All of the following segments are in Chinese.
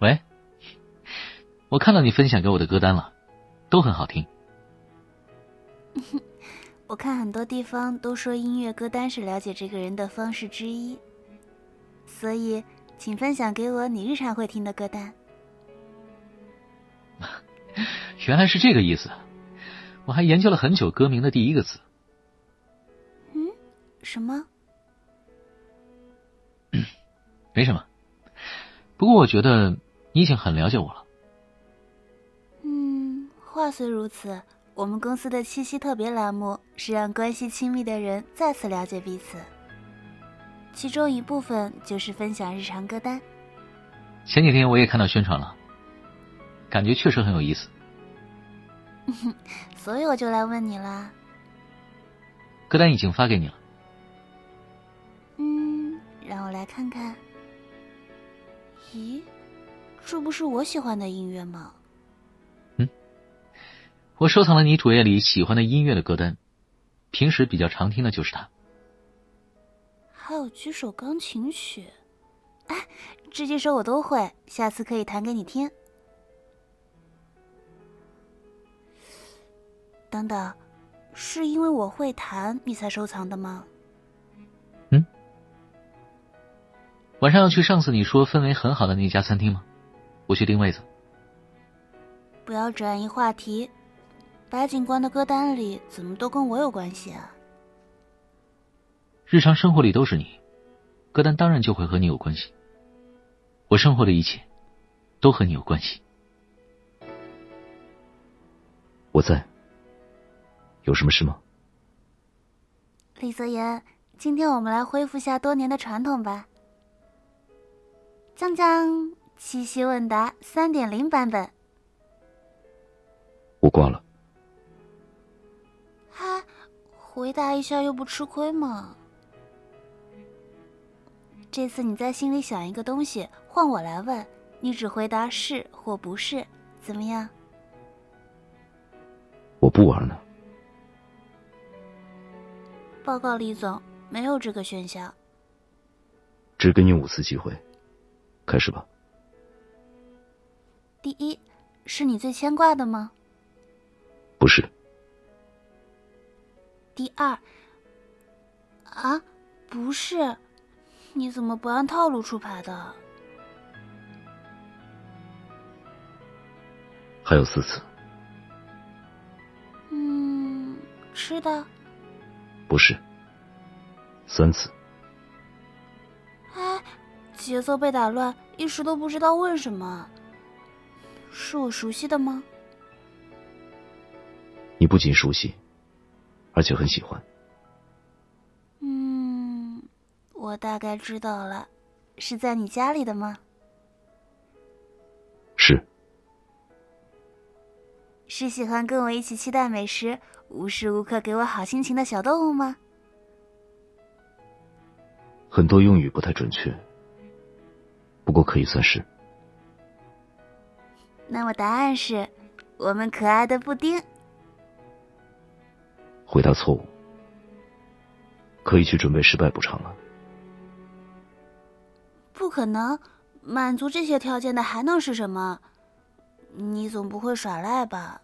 喂，我看到你分享给我的歌单了，都很好听。我看很多地方都说音乐歌单是了解这个人的方式之一，所以请分享给我你日常会听的歌单。原来是这个意思，我还研究了很久歌名的第一个字。嗯，什么？没什么，不过我觉得你已经很了解我了。嗯，话虽如此，我们公司的七夕特别栏目是让关系亲密的人再次了解彼此，其中一部分就是分享日常歌单。前几天我也看到宣传了，感觉确实很有意思。所以我就来问你啦。歌单已经发给你了。嗯，让我来看看。咦，这不是我喜欢的音乐吗？嗯，我收藏了你主页里喜欢的音乐的歌单，平时比较常听的就是它。还有几首钢琴曲，哎，这几首我都会，下次可以弹给你听。等等，是因为我会弹你才收藏的吗？嗯晚上要去上次你说氛围很好的那家餐厅吗？我去订位子。不要转移话题，白警官的歌单里怎么都跟我有关系啊？日常生活里都是你，歌单当然就会和你有关系。我生活的一切都和你有关系。我在，有什么事吗？李泽言，今天我们来恢复下多年的传统吧。江江，七夕问答三点零版本。我挂了。哈，回答一下又不吃亏嘛？这次你在心里想一个东西，换我来问，你只回答是或不是，怎么样？我不玩呢。报告李总，没有这个选项。只给你五次机会。开始吧。第一，是你最牵挂的吗？不是。第二，啊，不是，你怎么不按套路出牌的？还有四次。嗯，吃的。不是。三次。哎节奏被打乱，一时都不知道问什么。是我熟悉的吗？你不仅熟悉，而且很喜欢。嗯，我大概知道了，是在你家里的吗？是。是喜欢跟我一起期待美食，无时无刻给我好心情的小动物吗？很多用语不太准确。不过可以算是。那么答案是，我们可爱的布丁。回答错误，可以去准备失败补偿了。不可能，满足这些条件的还能是什么？你总不会耍赖吧？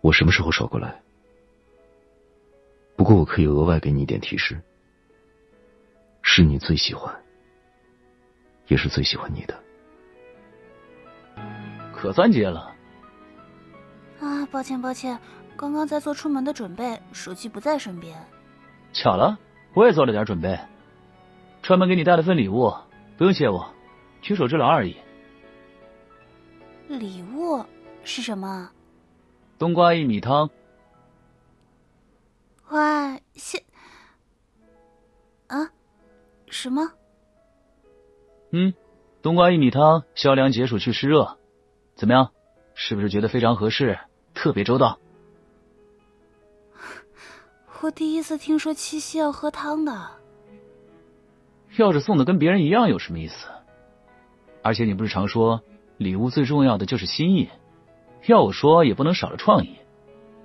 我什么时候耍过赖？不过我可以额外给你一点提示，是你最喜欢。也是最喜欢你的，可算接了。啊，抱歉抱歉，刚刚在做出门的准备，手机不在身边。巧了，我也做了点准备，专门给你带了份礼物，不用谢我，举手之劳而已。礼物是什么？冬瓜薏米汤。哇，谢啊？什么？嗯，冬瓜薏米汤，消凉解暑去湿热，怎么样？是不是觉得非常合适，特别周到？我第一次听说七夕要喝汤的。要是送的跟别人一样，有什么意思？而且你不是常说礼物最重要的就是心意，要我说也不能少了创意。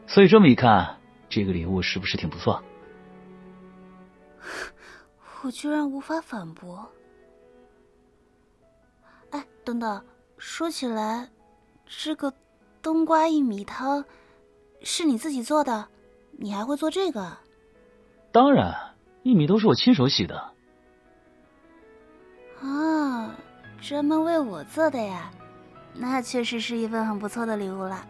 所以这么一看，这个礼物是不是挺不错？我居然无法反驳。哎等等，说起来，这个冬瓜薏米汤是你自己做的，你还会做这个？当然，薏米都是我亲手洗的。啊，专门为我做的呀，那确实是一份很不错的礼物了。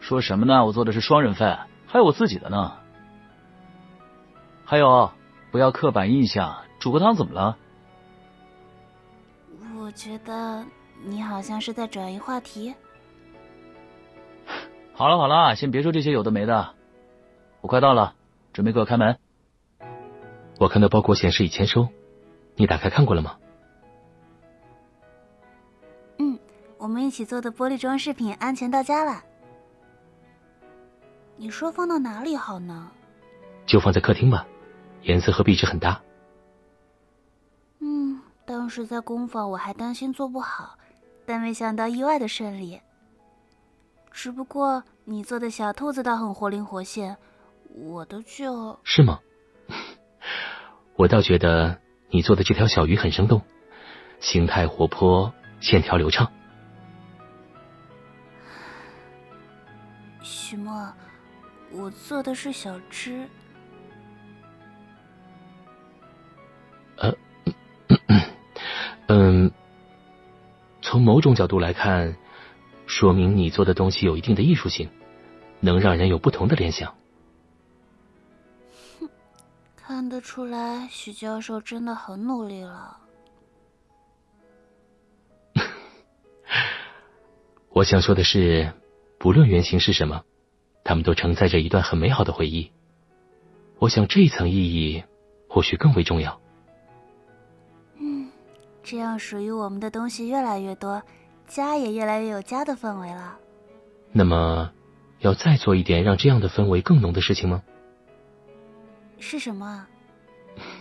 说什么呢？我做的是双人份，还有我自己的呢。还有，不要刻板印象，煮个汤怎么了？我觉得你好像是在转移话题。好了好了，先别说这些有的没的。我快到了，准备给我开门。我看到包裹显示已签收，你打开看过了吗？嗯，我们一起做的玻璃装饰品安全到家了。你说放到哪里好呢？就放在客厅吧。颜色和壁纸很搭。嗯，当时在工坊我还担心做不好，但没想到意外的顺利。只不过你做的小兔子倒很活灵活现，我的就……是吗？我倒觉得你做的这条小鱼很生动，形态活泼，线条流畅。许墨，我做的是小只。某种角度来看，说明你做的东西有一定的艺术性，能让人有不同的联想。哼，看得出来，许教授真的很努力了。我想说的是，不论原型是什么，他们都承载着一段很美好的回忆。我想这一层意义或许更为重要。这样属于我们的东西越来越多，家也越来越有家的氛围了。那么，要再做一点让这样的氛围更浓的事情吗？是什么？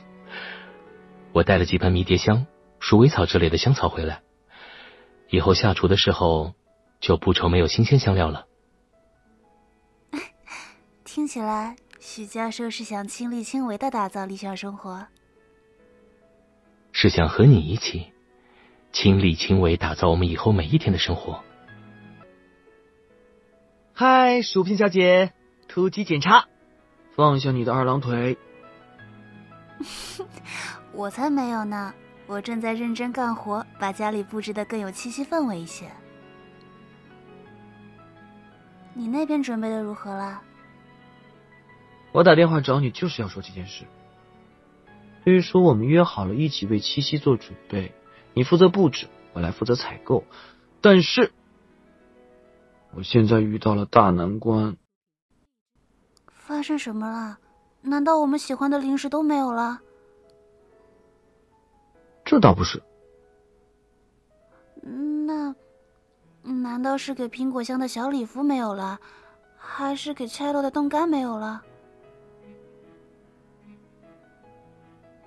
我带了几盆迷迭香、鼠尾草之类的香草回来，以后下厨的时候就不愁没有新鲜香料了。听起来，许教授是想亲力亲为的打造理想生活。是想和你一起亲力亲为打造我们以后每一天的生活。嗨，薯片小姐，突击检查，放下你的二郎腿。我才没有呢，我正在认真干活，把家里布置的更有气息氛围一些。你那边准备的如何了？我打电话找你就是要说这件事。据说我们约好了一起为七夕做准备，你负责布置，我来负责采购。但是，我现在遇到了大难关。发生什么了？难道我们喜欢的零食都没有了？这倒不是。那，难道是给苹果香的小礼服没有了，还是给拆落的冻干没有了？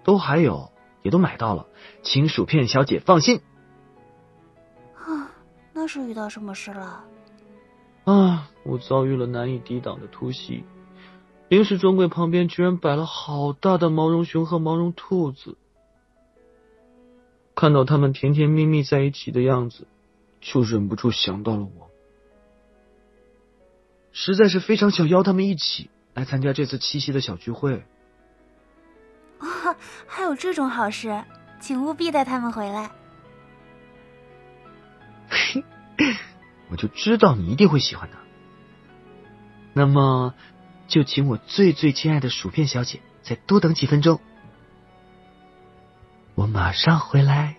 都还有，也都买到了，请薯片小姐放心。啊，那是遇到什么事了？啊，我遭遇了难以抵挡的突袭，零食专柜旁边居然摆了好大的毛绒熊和毛绒兔子，看到他们甜甜蜜蜜在一起的样子，就忍不住想到了我，实在是非常想邀他们一起来参加这次七夕的小聚会。还有这种好事，请务必带他们回来。我就知道你一定会喜欢的。那么，就请我最最亲爱的薯片小姐再多等几分钟，我马上回来。